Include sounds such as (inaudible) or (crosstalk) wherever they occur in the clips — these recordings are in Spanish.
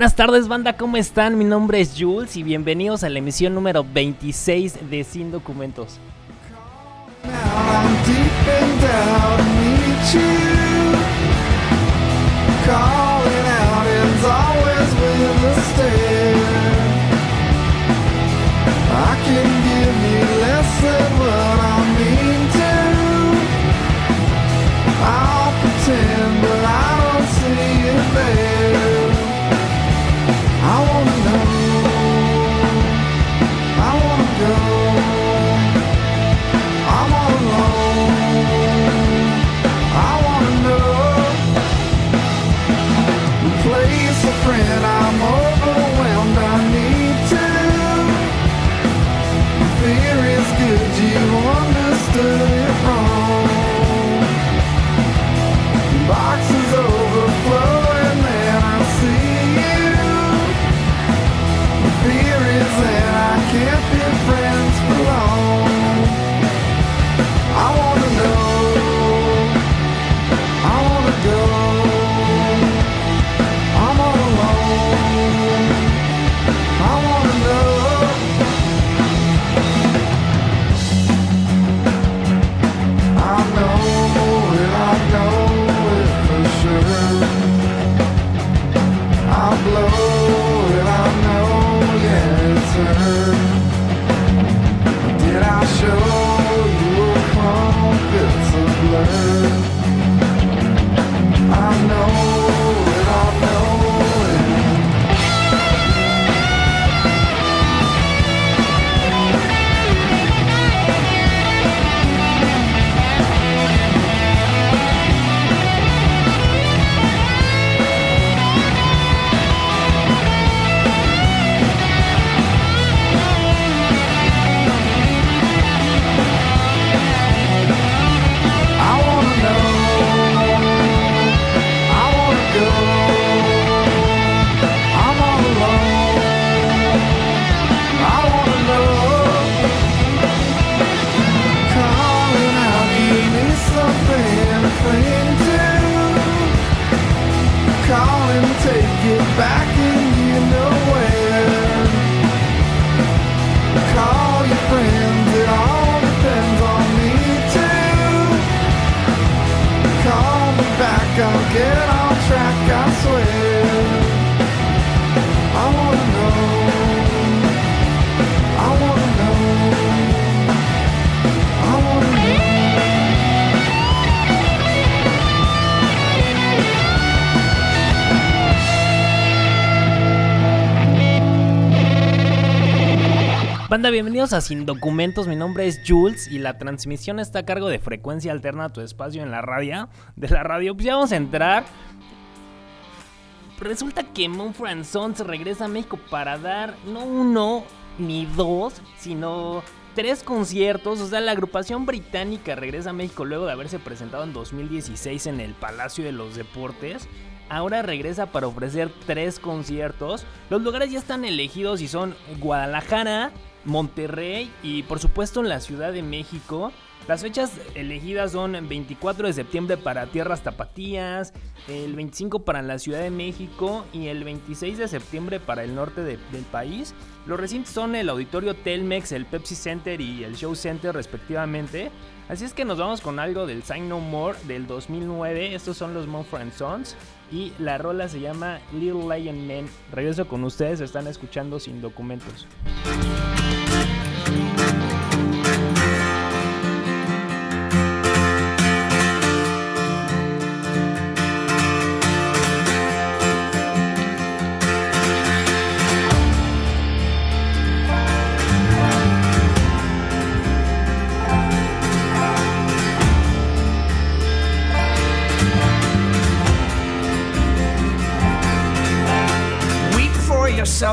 Buenas tardes banda, ¿cómo están? Mi nombre es Jules y bienvenidos a la emisión número 26 de Sin Documentos. Bienvenidos a Sin Documentos. Mi nombre es Jules y la transmisión está a cargo de Frecuencia Alterna tu espacio en la radio. De la radio, pues ya vamos a entrar. Resulta que Mumford Sons regresa a México para dar no uno ni dos, sino tres conciertos. O sea, la agrupación británica regresa a México luego de haberse presentado en 2016 en el Palacio de los Deportes ahora regresa para ofrecer tres conciertos. Los lugares ya están elegidos y son Guadalajara, Monterrey y por supuesto en la Ciudad de México. Las fechas elegidas son 24 de septiembre para Tierras Tapatías, el 25 para la Ciudad de México y el 26 de septiembre para el norte del país. Los recintos son el Auditorio Telmex, el Pepsi Center y el Show Center respectivamente. Así es que nos vamos con algo del Sign No More del 2009. Estos son los Mumford Sons y la rola se llama Little Lion Men. Regreso con ustedes, están escuchando sin documentos.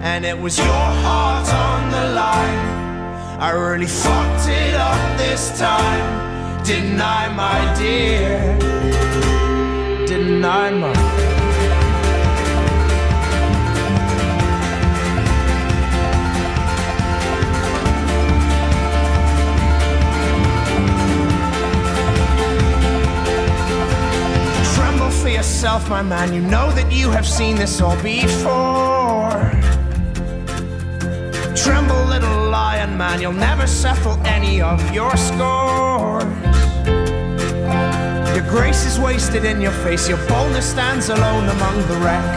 And it was your heart on the line. I really fucked it up this time. Didn't I, my dear? Didn't I, my for yourself, my man. You know that you have seen this all before. Man. You'll never settle any of your scores. Your grace is wasted in your face. Your boldness stands alone among the wreck.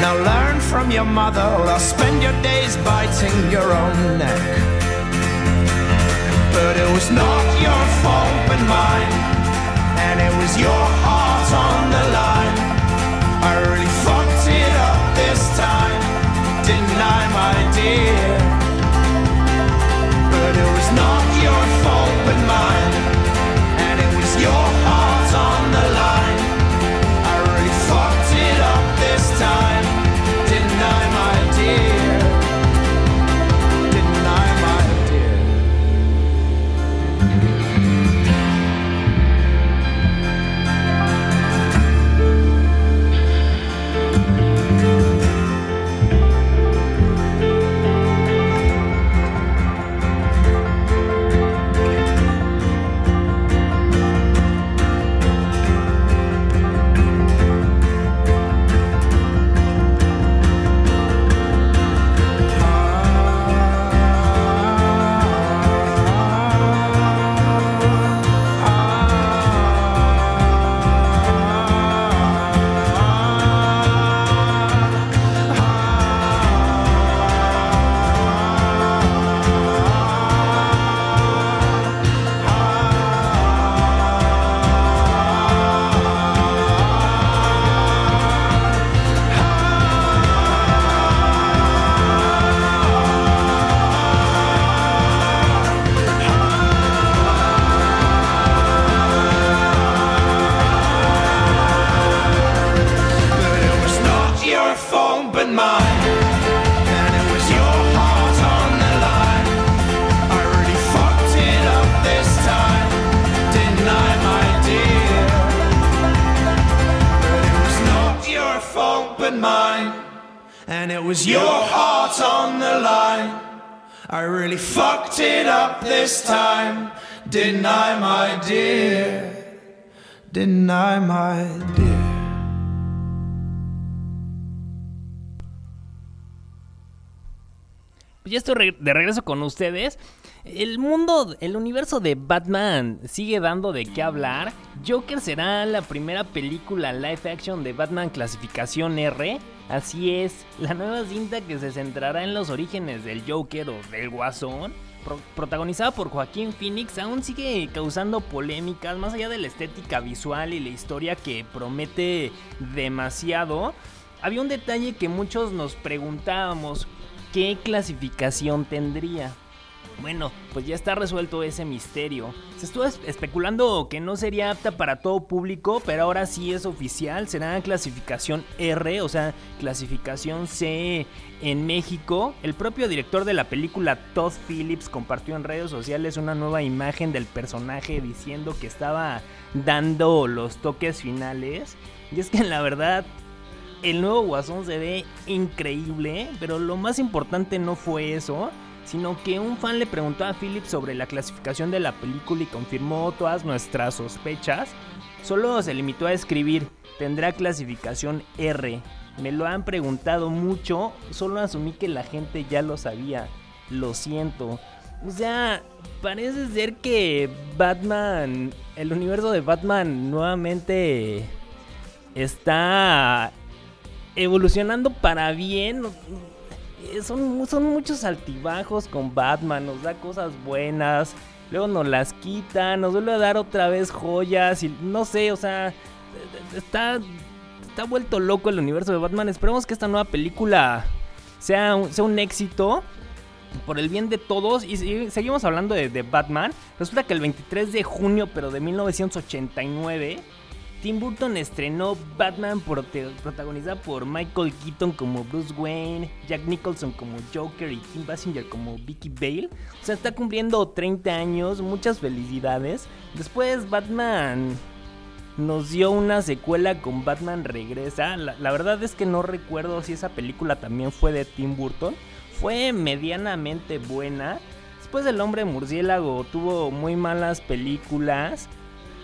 Now learn from your mother, or I'll spend your days biting your own neck. But it was not your fault but mine and it was your heart on the line. I really fucked it up this time, I, my was your heart on the line. I really fucked it up this time. Didn't my dear? Didn't my dear? Pues ya estoy de regreso con ustedes. El mundo, el universo de Batman sigue dando de qué hablar. Joker será la primera película live action de Batman clasificación R. Así es, la nueva cinta que se centrará en los orígenes del Joker o del Guasón. pro- protagonizada por Joaquín Phoenix, aún sigue causando polémicas más allá de la estética visual y la historia que promete demasiado. Había un detalle que muchos nos preguntábamos, ¿qué clasificación tendría? Bueno, pues ya está resuelto ese misterio. Se estuvo es- especulando que no sería apta para todo público, pero ahora sí es oficial. Será clasificación R, o sea, clasificación C en México. El propio director de la película, Todd Phillips, compartió en redes sociales una nueva imagen del personaje diciendo que estaba dando los toques finales. Y es que la verdad, el nuevo Guasón se ve increíble, pero lo más importante no fue eso, sino que un fan le preguntó a Philip sobre la clasificación de la película y confirmó todas nuestras sospechas. Solo se limitó a escribir, tendrá clasificación R. Me lo han preguntado mucho, solo asumí que la gente ya lo sabía. Lo siento. O sea, parece ser que Batman, el universo de Batman nuevamente está evolucionando para bien. Eh, Son, son muchos altibajos con Batman, nos da cosas buenas, luego nos las quita, nos vuelve a dar otra vez joyas y no sé, o sea, está, está vuelto loco el universo de Batman. Esperemos que esta nueva película sea un, sea un éxito por el bien de todos. Y seguimos hablando de, de Batman. Resulta que el 23 de junio, pero de 1989, Tim Burton estrenó Batman protagonizada por Michael Keaton como Bruce Wayne, Jack Nicholson como Joker y Kim Basinger como Vicky Bale. O sea, está cumpliendo 30 años, muchas felicidades. Después Batman nos dio una secuela con Batman Regresa. La verdad es que no recuerdo si esa película también fue de Tim Burton. Fue medianamente buena. Después El Hombre Murciélago tuvo muy malas películas.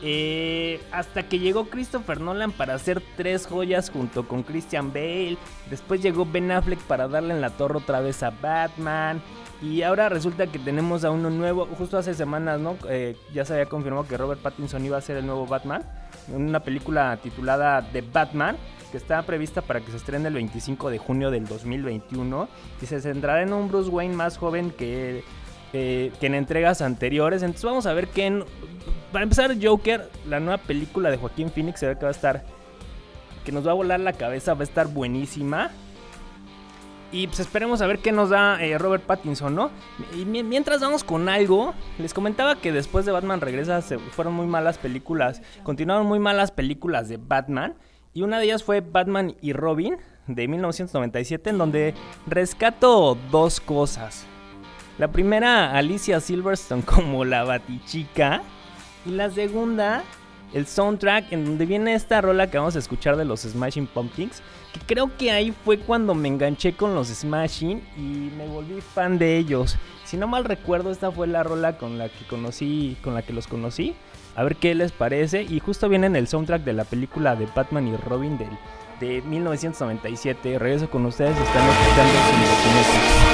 Eh, hasta que llegó Christopher Nolan para hacer tres joyas junto con Christian Bale. Después llegó Ben Affleck para darle en la torre otra vez a Batman. Y ahora resulta que tenemos a uno nuevo. Justo hace semanas, ¿no? Eh, ya se había confirmado que Robert Pattinson iba a ser el nuevo Batman. En una película titulada The Batman. Que está prevista para que se estrene el 25 de junio del 2021. Y se centrará en un Bruce Wayne más joven que, que en entregas anteriores. Entonces vamos a ver qué. en- para empezar, Joker, la nueva película de Joaquín Phoenix, se ve que va a estar. Que nos va a volar la cabeza, va a estar buenísima. Y pues esperemos a ver qué nos da eh, Robert Pattinson, ¿no? Y mi- mientras vamos con algo, les comentaba que después de Batman Regresa fueron muy malas películas, continuaron muy malas películas de Batman. Y una de ellas fue Batman y Robin de 1997, en donde rescato dos cosas. La primera, Alicia Silverstone como la Batichica. Y la segunda, el soundtrack, en donde viene esta rola que vamos a escuchar de los Smashing Pumpkins. Que creo que ahí fue cuando me enganché con los Smashing y me volví fan de ellos. Si no mal recuerdo, esta fue la rola con la que conocí, con la que los conocí. A ver qué les parece. Y justo viene en el soundtrack de la película de Batman y Robin del, de 1997. Regreso con ustedes, están escuchando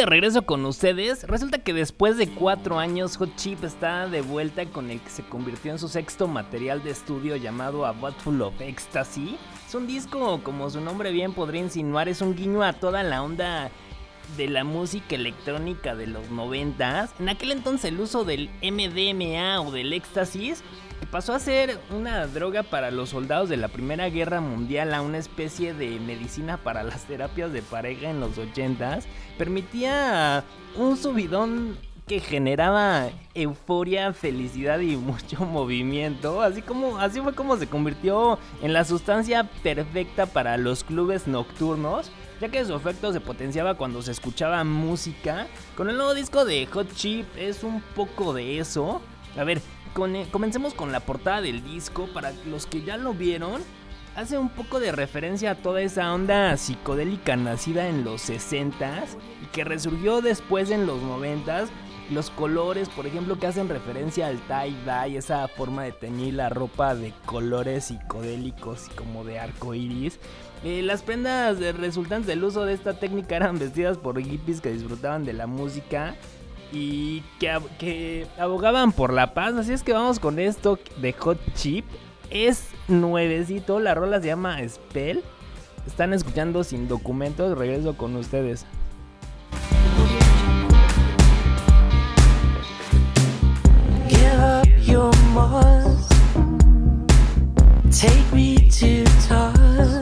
de regreso con ustedes. Resulta que después de cuatro años, Hot Chip está de vuelta con el que se convirtió en su sexto material de estudio llamado A Botful of Ecstasy. Es un disco, como su nombre bien podría insinuar, es un guiño a toda la onda de la música electrónica de los noventas. En aquel entonces el uso del MDMA o del éxtasis pasó a ser una droga para los soldados de la Primera Guerra Mundial a una especie de medicina para las terapias de pareja en los 80s, permitía un subidón que generaba euforia, felicidad y (laughs) mucho movimiento, así como así fue como se convirtió en la sustancia perfecta para los clubes nocturnos, ya que su efecto se potenciaba cuando se escuchaba música. Con el nuevo disco de Hot Chip es un poco de eso. A ver, con- eh, comencemos con la portada del disco. Para los que ya lo vieron, hace un poco de referencia a toda esa onda psicodélica nacida en los 60s y que resurgió después en los 90s. Los colores, por ejemplo, que hacen referencia al tie-dye, esa forma de teñir la ropa de colores psicodélicos y como de arco iris. Eh, las prendas resultantes del uso de esta técnica eran vestidas por hippies que disfrutaban de la música y que, que abogaban por la paz. Así es que vamos con esto de Hot Chip. Es nuevecito, la rola se llama Spell. Están escuchando sin documentos, regreso con ustedes. Take me to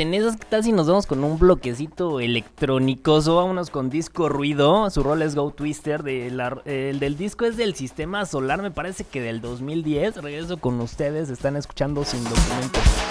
en esas casi nos vamos con un bloquecito electrónicoso. Vámonos con disco ruido. Su rol es Go Twister. De la, el del disco es del sistema solar, me parece que del 2010. Regreso con ustedes. Están escuchando sin documentos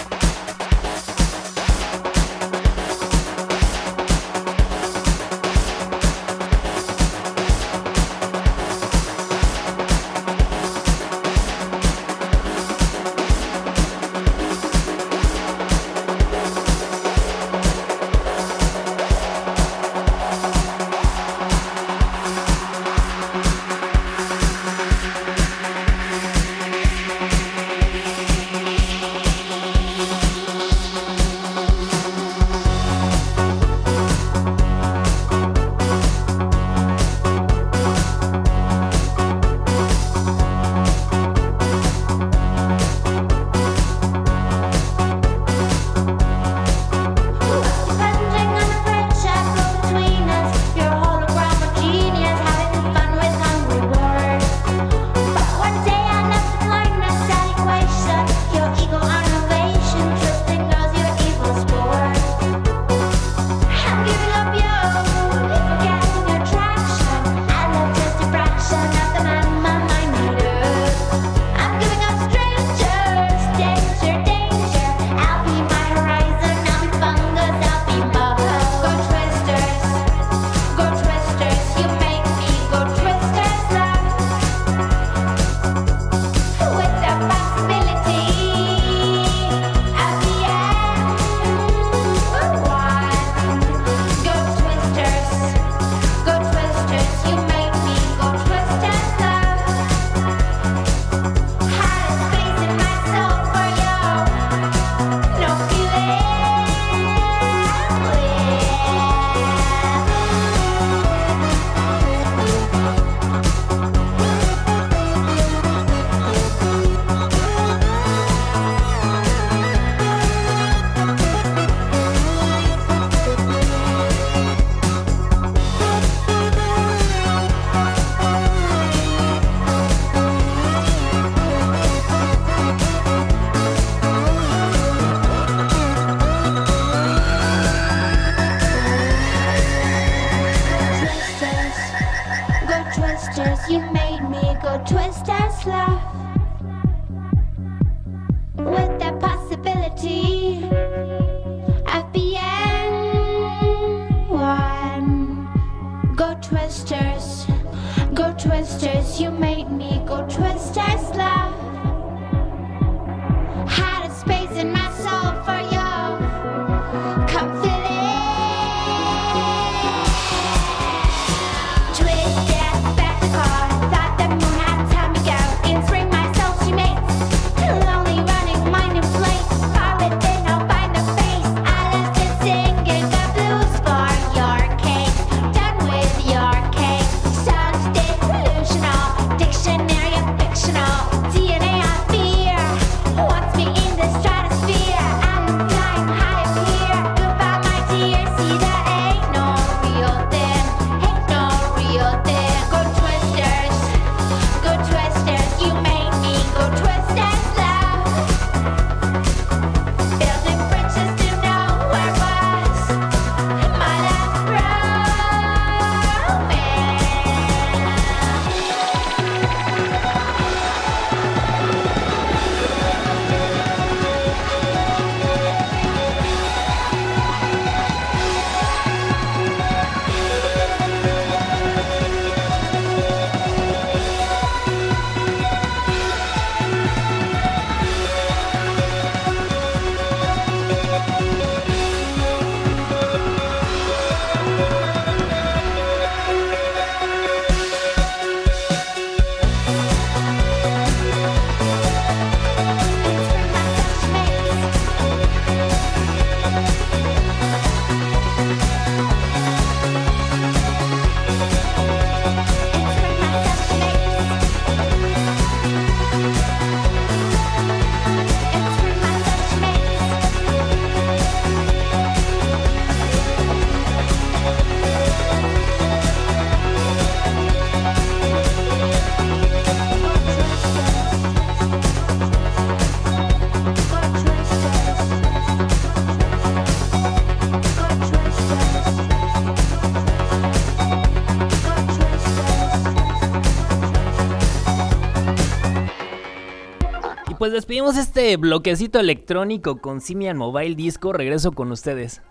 despedimos este bloquecito electrónico con Simian Mobile Disco. Regreso con ustedes.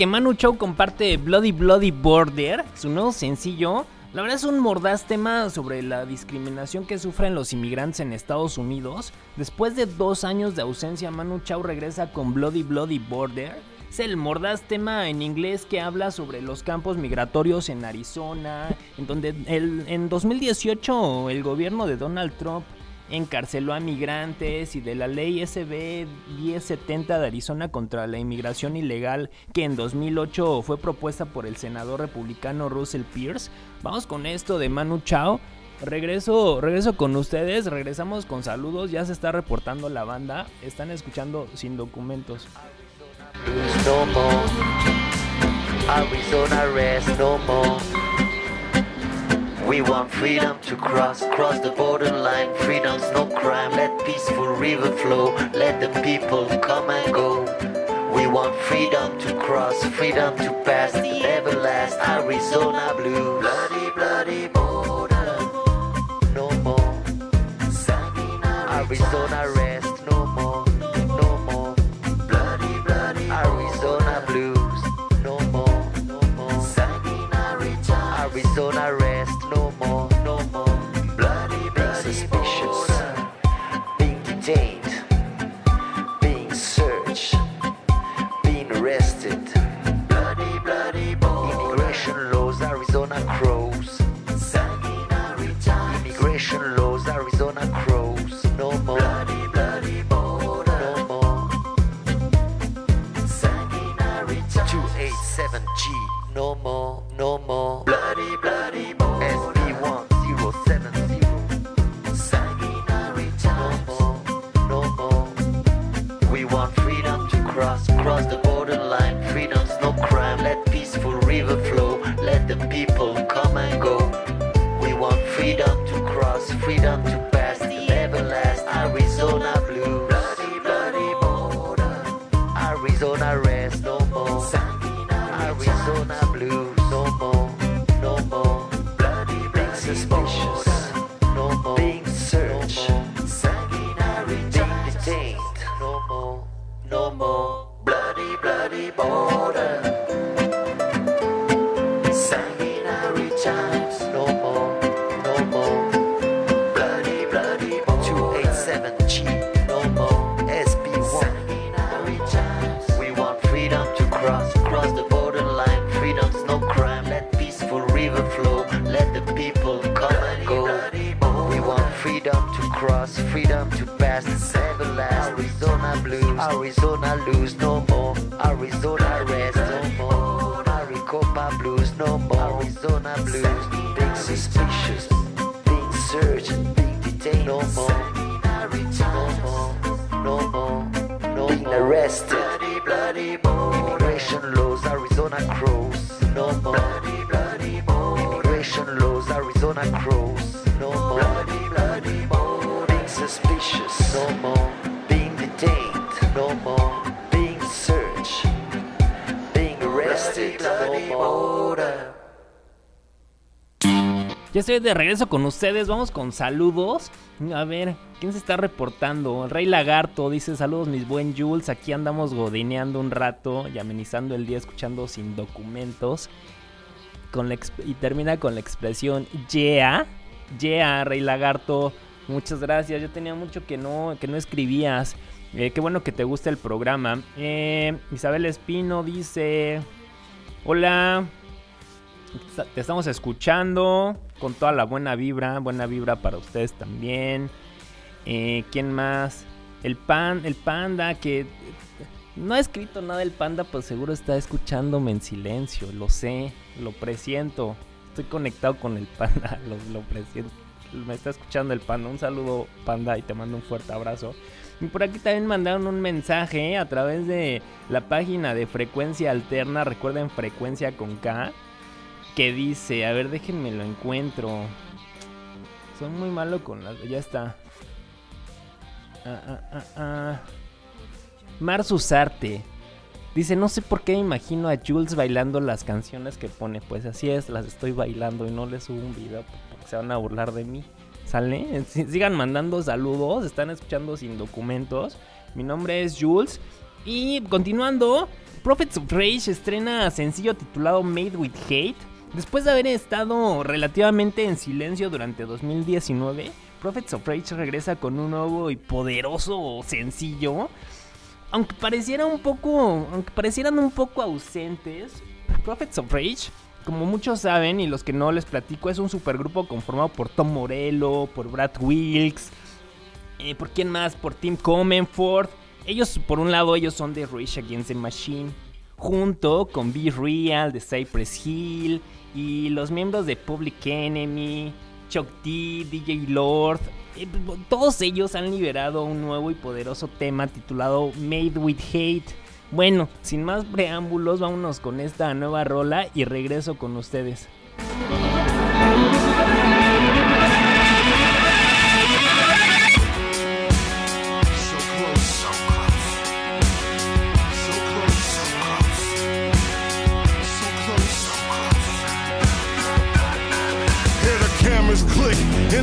Que Manu Chao comparte Bloody Bloody Border, su nuevo sencillo. La verdad es un mordaz tema sobre la discriminación que sufren los inmigrantes en Estados Unidos. Después de dos años de ausencia, Manu Chao regresa con Bloody Bloody Border. Es el mordaz tema en inglés que habla sobre los campos migratorios en Arizona, en donde el- en 2018 el gobierno de Donald Trump encarceló a migrantes y de la ley SB 1070 de Arizona contra la inmigración ilegal que en 2008 fue propuesta por el senador republicano Russell Pierce. Vamos con esto de Manu Chao. Regreso, regreso con ustedes, regresamos con saludos, ya se está reportando la banda, están escuchando sin documentos. Blues no more. Arizona rest no more. We want freedom to cross, cross the borderline. Freedom's no crime. Let peaceful river flow. Let the people come and go. We want freedom to cross, freedom to pass the everlast Arizona blue. Bloody, bloody border. No more. Arizona rest Arizona rest no more. No more. Bloody, being suspicious. Being detained. No more. Bloody, bloody Being suspicious. No more. Being detained. No more. Being searched. Being arrested. No more. Ya estoy de regreso con ustedes, vamos con saludos. A ver, ¿quién se está reportando? El Rey Lagarto dice saludos mis buen Jules, aquí andamos godineando un rato y amenizando el día escuchando sin documentos. Con la y termina con la expresión yeah, yeah, Rey Lagarto. Muchas gracias, yo tenía mucho que no, que no escribías. Eh, qué bueno que te gusta el programa. Eh, Isabel Espino dice, hola, te estamos escuchando con toda la buena vibra, buena vibra para ustedes también. Eh, ¿Quién más? El pan, el panda que no ha escrito nada el panda, pues seguro está escuchándome en silencio, lo sé, lo presiento. Estoy conectado con el panda, (laughs) lo, lo presiento. Me está escuchando el panda. Un saludo, panda, y te mando un fuerte abrazo. Y por aquí también mandaron un mensaje a través de la página de Frecuencia Alterna. Recuerden Frecuencia con K que dice, a ver, déjenme lo encuentro. Son muy malo con las... Ya está. Ah, ah, ah, ah. Mar Susarte. Dice, no sé por qué me imagino a Jules bailando las canciones que pone. Pues así es, las estoy bailando y no le subo un video porque se van a burlar de mí. ¿Sale? (laughs) Sigan mandando saludos, están escuchando sin documentos. Mi nombre es Jules. Y continuando, Prophets of Rage estrena sencillo titulado Made with Hate. Después de haber estado relativamente en silencio durante 2019, Prophets of Rage regresa con un nuevo y poderoso sencillo. Aunque pareciera un poco. Aunque parecieran un poco ausentes. Prophets of Rage, como muchos saben, y los que no les platico, es un supergrupo conformado por Tom Morello, por Brad Wilkes, eh, ¿por quién más? Por Tim Comenford. Ellos, por un lado, ellos son de Rage Against the Machine. Junto con Be Real de Cypress Hill. Y los miembros de Public Enemy, Chuck D, DJ Lord. Eh, todos ellos han liberado un nuevo y poderoso tema titulado Made with Hate. Bueno, sin más preámbulos, vámonos con esta nueva rola y regreso con ustedes.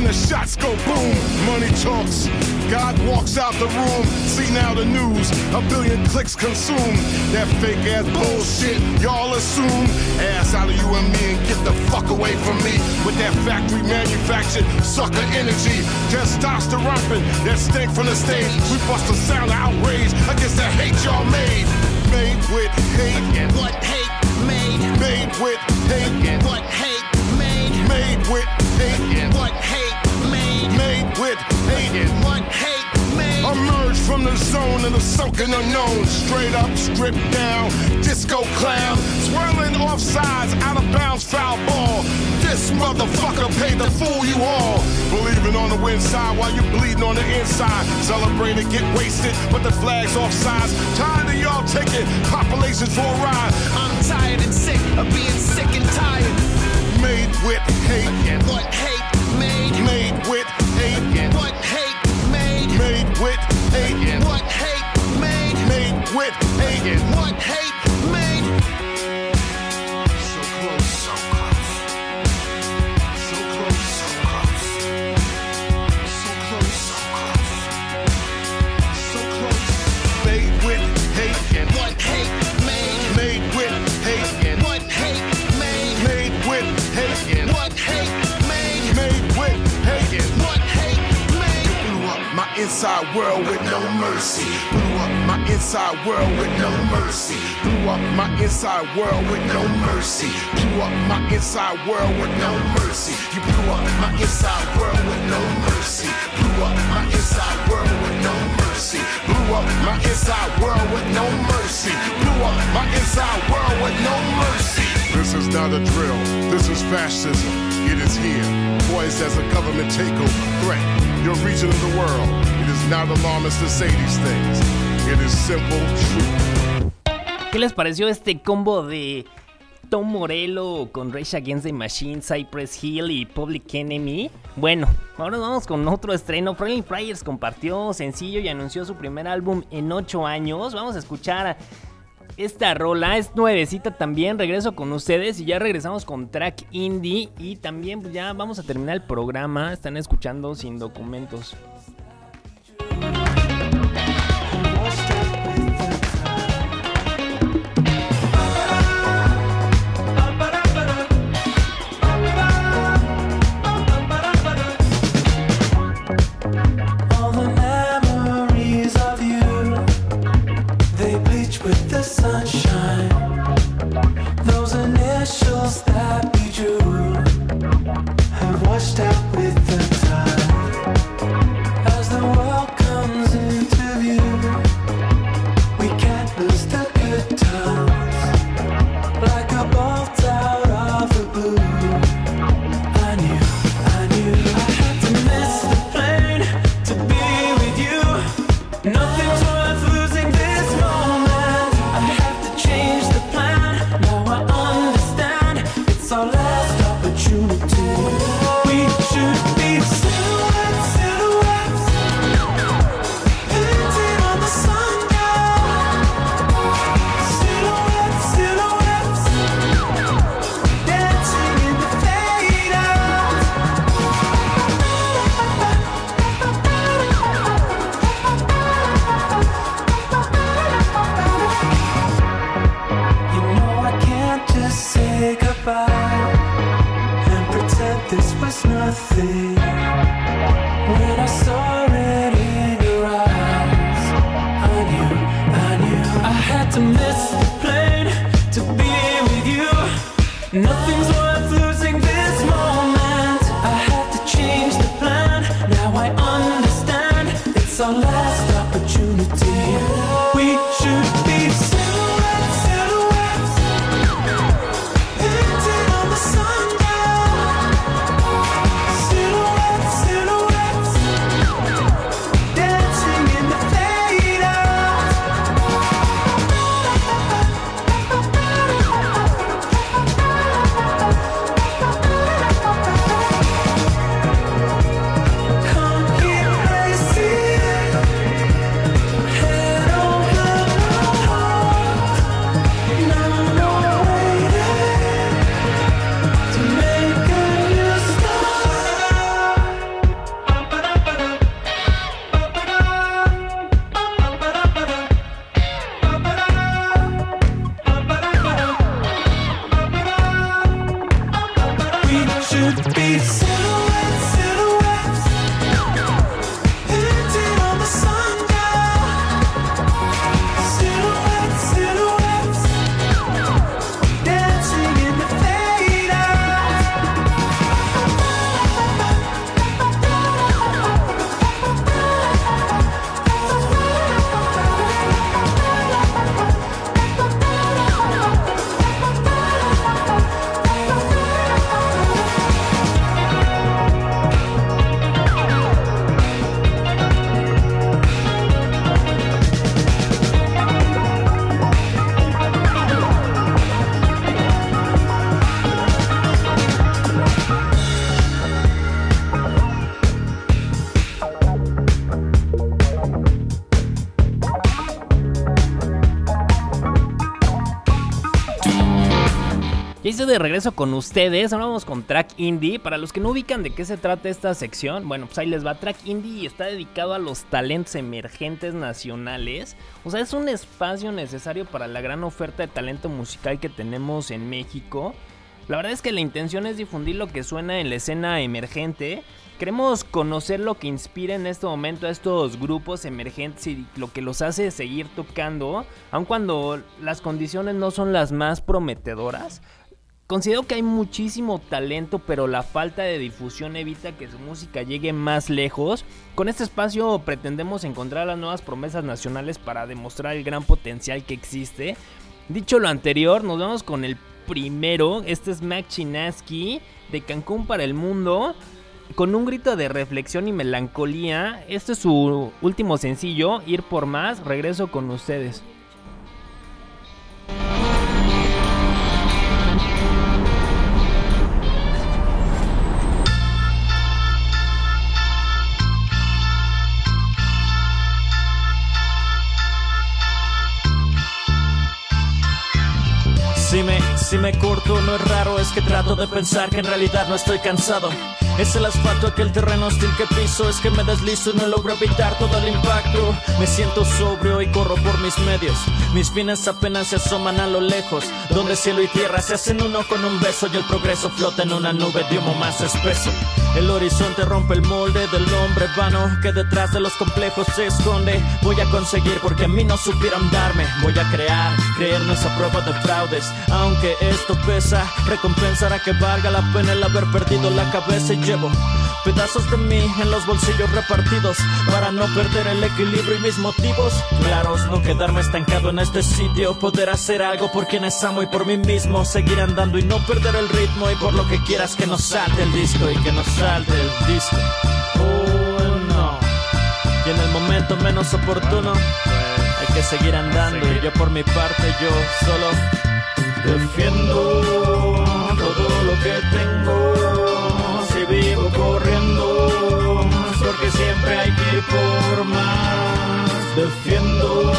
The shots go boom. Money talks. God walks out the room. See now the news. A billion clicks consumed. That fake ass bullshit. Y'all assume. Ass out of you and me and get the fuck away from me with that factory manufactured sucker energy. Testosterone that stink from the stage. We bust a sound of outrage against the hate y'all made. Made with hate. And what hate made? Made with hate. And what hate made? Made with hate. And what hate from the zone of the sunken unknown. Straight up, stripped down. Disco clown. Swirling off sides, out of bounds, foul ball. This motherfucker paid to fool you all. Believing on the win side while you bleeding on the inside. Celebrate and get wasted, but the flag's off sides. Tired of y'all taking populations for a ride. I'm tired and sick of being sick and tired. Made with hate. And what hate made? Made with hate. And hating what hate made. So close, so close. So close, so close. So close, so close. So close. Made with hate and what hate made. Made with hate and what hate made. Made with hate and what hate made. Made with hate and what hate made. Blew up my inside world with no mercy Inside world with no mercy. Blew up my inside world with no mercy. Blew up my inside world with no mercy. You blew up my inside world with no mercy. Blew up my inside world with no mercy. Blew up my inside world with no mercy. Blew up my inside world with no mercy. This is not a drill. This is fascism. It is here, poised as a government takeover threat. Your region of the world. Not alarmist to say these things. It is simple truth. ¿Qué les pareció este combo de Tom Morello con Rage Against the Machine, Cypress Hill y Public Enemy? Bueno, ahora vamos con otro estreno. Friendly Fryers compartió sencillo y anunció su primer álbum en 8 años. Vamos a escuchar esta rola, es nuevecita también. Regreso con ustedes y ya regresamos con track indie. Y también pues, ya vamos a terminar el programa. Están escuchando sin documentos. Those initials that we drew have washed out de regreso con ustedes. Ahora vamos con Track Indie. Para los que no ubican de qué se trata esta sección, bueno, pues ahí les va. Track Indie está dedicado a los talentos emergentes nacionales. O sea, es un espacio necesario para la gran oferta de talento musical que tenemos en México. La verdad es que la intención es difundir lo que suena en la escena emergente Queremos conocer lo que inspira en este momento a estos grupos emergentes y lo que los hace seguir tocando, aun cuando las condiciones no son las más prometedoras. Considero que hay muchísimo talento, pero la falta de difusión evita que su música llegue más lejos. Con este espacio pretendemos encontrar las nuevas promesas nacionales para demostrar el gran potencial que existe. Dicho lo anterior, nos vamos con el primero. Este es Mac Chinaski de Cancún para el mundo. Con un grito de reflexión y melancolía. Este es su último sencillo, Ir por más. Regreso con ustedes. Me, si me corto no es raro, es que trato de pensar que en realidad no estoy cansado. Es el asfalto aquel terreno hostil que piso, es que me deslizo y no logro evitar todo el impacto. Me siento sobrio y corro por mis medios. Mis fines apenas se asoman a lo lejos, donde cielo y tierra se hacen uno con un beso y el progreso flota en una nube de humo más espeso. El horizonte rompe el molde del hombre vano que detrás de los complejos se esconde. Voy a conseguir porque a mí no supieron darme. Voy a crear, creernos a prueba de fraudes. Aunque esto pesa, recompensará que valga la pena el haber perdido la cabeza y llevo pedazos de mí en los bolsillos repartidos para no perder el equilibrio y mis motivos claros. No quedarme estancado en este sitio, poder hacer algo por quienes amo y por mí mismo. Seguir andando y no perder el ritmo y por lo que quieras que nos salte el disco y que nos salte el disco. Oh no. Y en el momento menos oportuno hay que seguir andando y yo por mi parte yo solo defiendo que tengo. Si vivo corriendo porque siempre hay que ir por más. Defiendo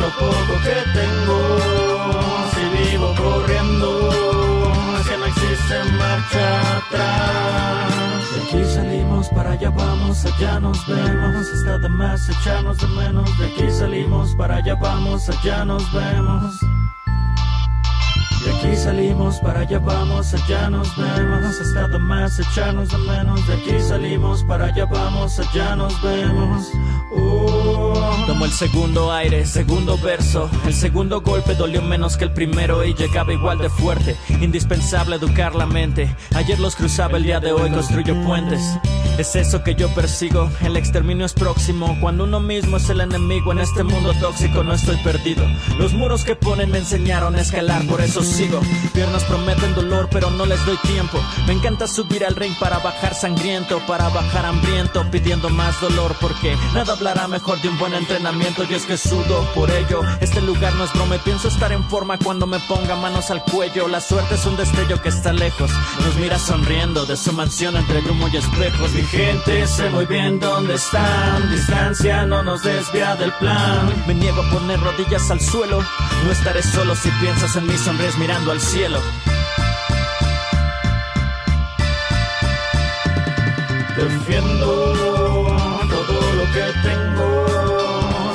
lo poco que tengo. Si vivo corriendo que no existe marcha atrás. De aquí salimos, para allá vamos, allá nos vemos. Está de más echarnos de menos. De aquí salimos, para allá vamos, allá nos vemos. Aquí salimos, para allá vamos, allá nos vemos. Está de más echarnos de menos. De aquí salimos, para allá vamos, allá nos vemos. Uh. Tomo el segundo aire, segundo verso. El segundo golpe dolió menos que el primero y llegaba igual de fuerte. Indispensable educar la mente. Ayer los cruzaba, el día de hoy construyo puentes. Es eso que yo persigo. El exterminio es próximo. Cuando uno mismo es el enemigo en este mundo tóxico, no estoy perdido. Los muros que ponen me enseñaron a escalar, por eso sigo. Piernas prometen dolor, pero no les doy tiempo. Me encanta subir al ring para bajar sangriento, para bajar hambriento, pidiendo más dolor, porque nada hablará mejor de un buen entrenamiento. Y es que sudo por ello. Este lugar no es broma, pienso estar en forma cuando me ponga manos al cuello. La suerte es un destello que está lejos. Nos mira sonriendo de su mansión entre humo y espejos. Mi gente sé muy bien dónde están. Distancia no nos desvía del plan. Me niego a poner rodillas al suelo. No estaré solo si piensas en mí, sonríes mirando al cielo. Defiendo todo lo que tengo.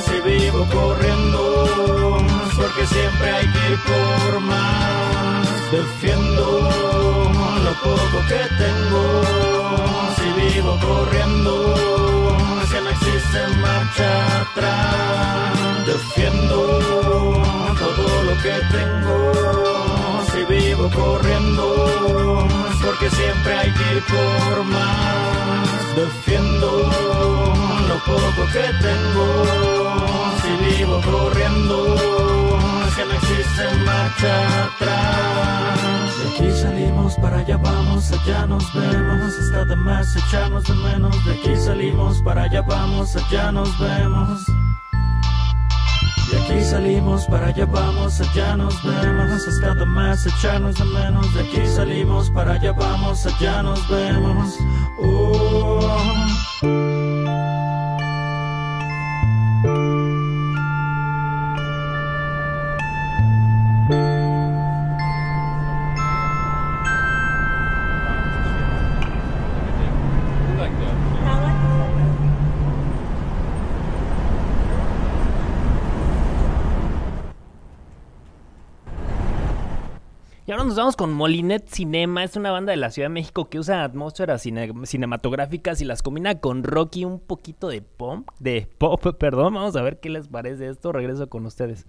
Si vivo corriendo, porque siempre hay que ir por más. Defiendo lo poco que tengo. Si vivo corriendo, existe marcha atrás. Defiendo todo lo que tengo. Si vivo corriendo, porque siempre hay que ir por más. Defiendo lo poco que tengo. Si vivo corriendo, existe marcha atrás. De aquí salimos, para allá vamos, allá nos vemos. Está de más echarnos de menos. De aquí salimos, para allá vamos, allá nos vemos. De aquí salimos, para allá vamos, allá nos vemos. Está de más echarnos de menos. De aquí salimos, para allá vamos, allá nos vemos. Uh. vamos con Molinet Cinema. Es una banda de la Ciudad de México que usa atmósferas cinematográficas y las combina con rock y un poquito de pop. De pop, (laughs) perdón. Vamos a ver qué les parece esto. Regreso con ustedes.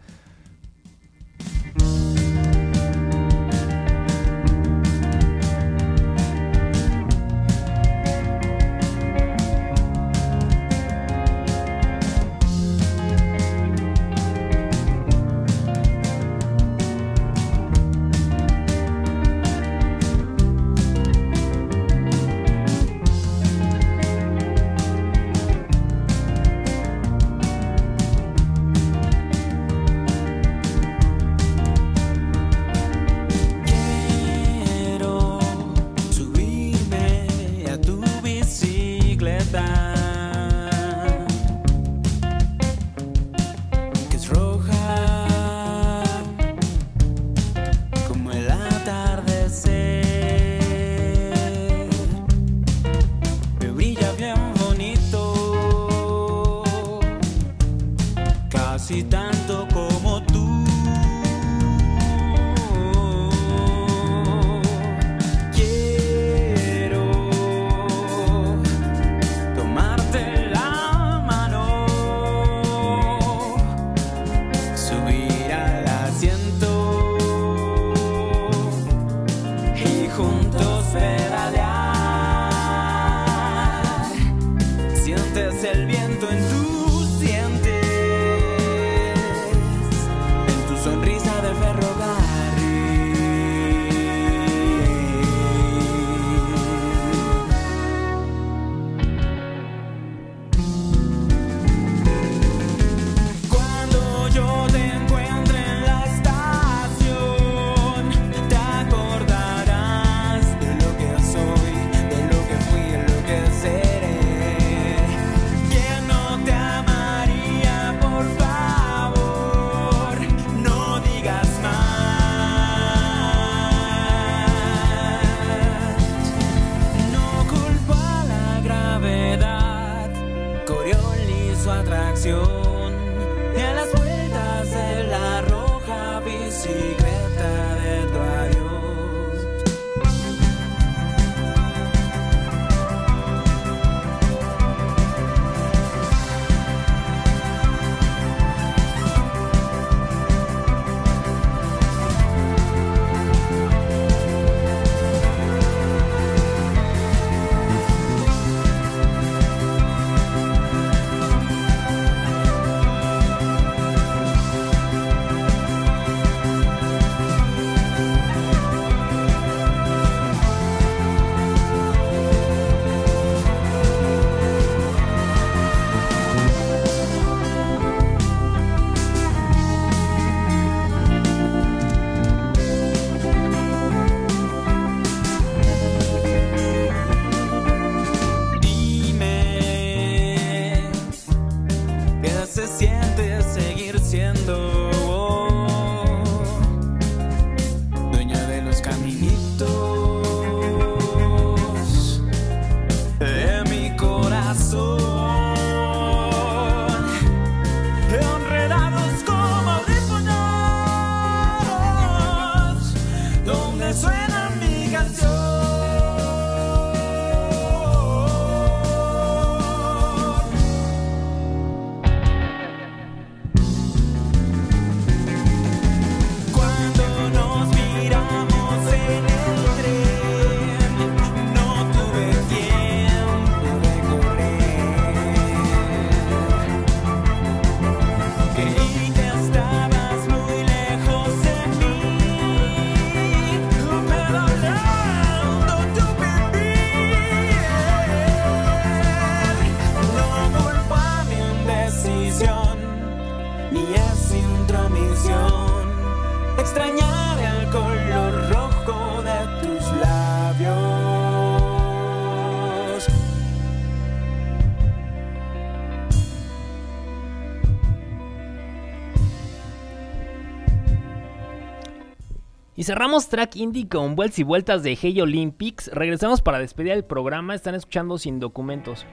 cerramos track indie con vueltas y vueltas de Hey Olympics. Regresamos para despedir el programa. Están escuchando sin documentos.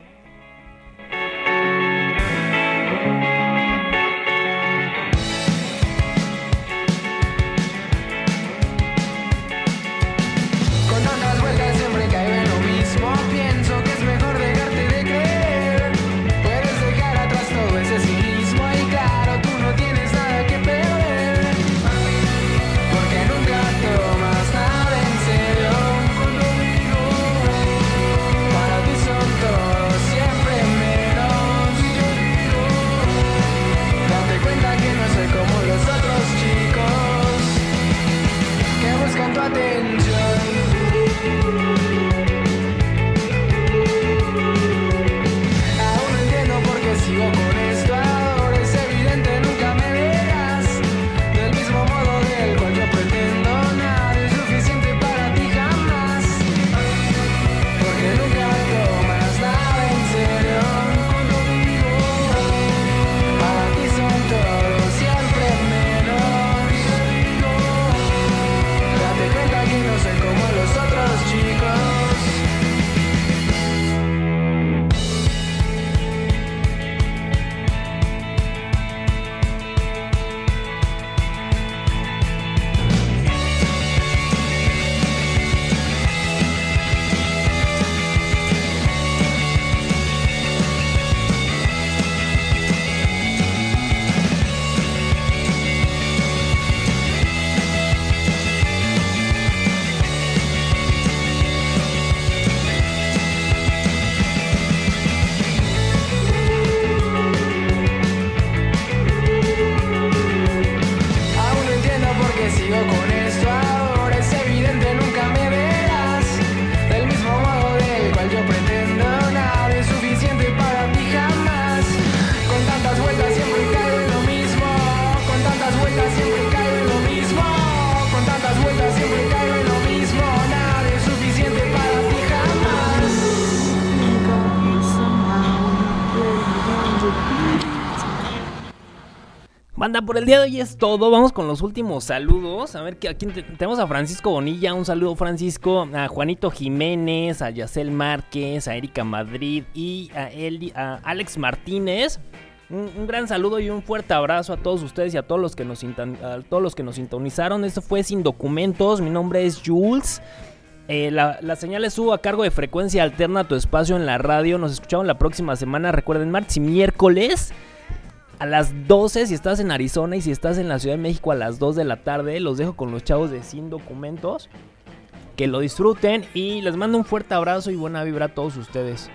Banda, por el día de hoy es todo. Vamos con los últimos saludos. A ver, aquí te- tenemos a Francisco Bonilla. Un saludo, Francisco. A Juanito Jiménez, a Yacel Márquez, a Erika Madrid y a, Eli- a Alex Martínez. Un, gran saludo y un fuerte abrazo a todos ustedes y a todos los que nos, a todos los que nos sintonizaron. Esto fue Sin Documentos. Mi nombre es Jules. Eh, la, la señal estuvo a cargo de Frecuencia Alterna, tu espacio en la radio. Nos escuchamos la próxima semana. Recuerden, martes y miércoles a las 12 si estás en Arizona y si estás en la Ciudad de México a las 2 de la tarde. Los dejo con los chavos de Sin Documentos. Que lo disfruten y les mando un fuerte abrazo y buena vibra a todos ustedes.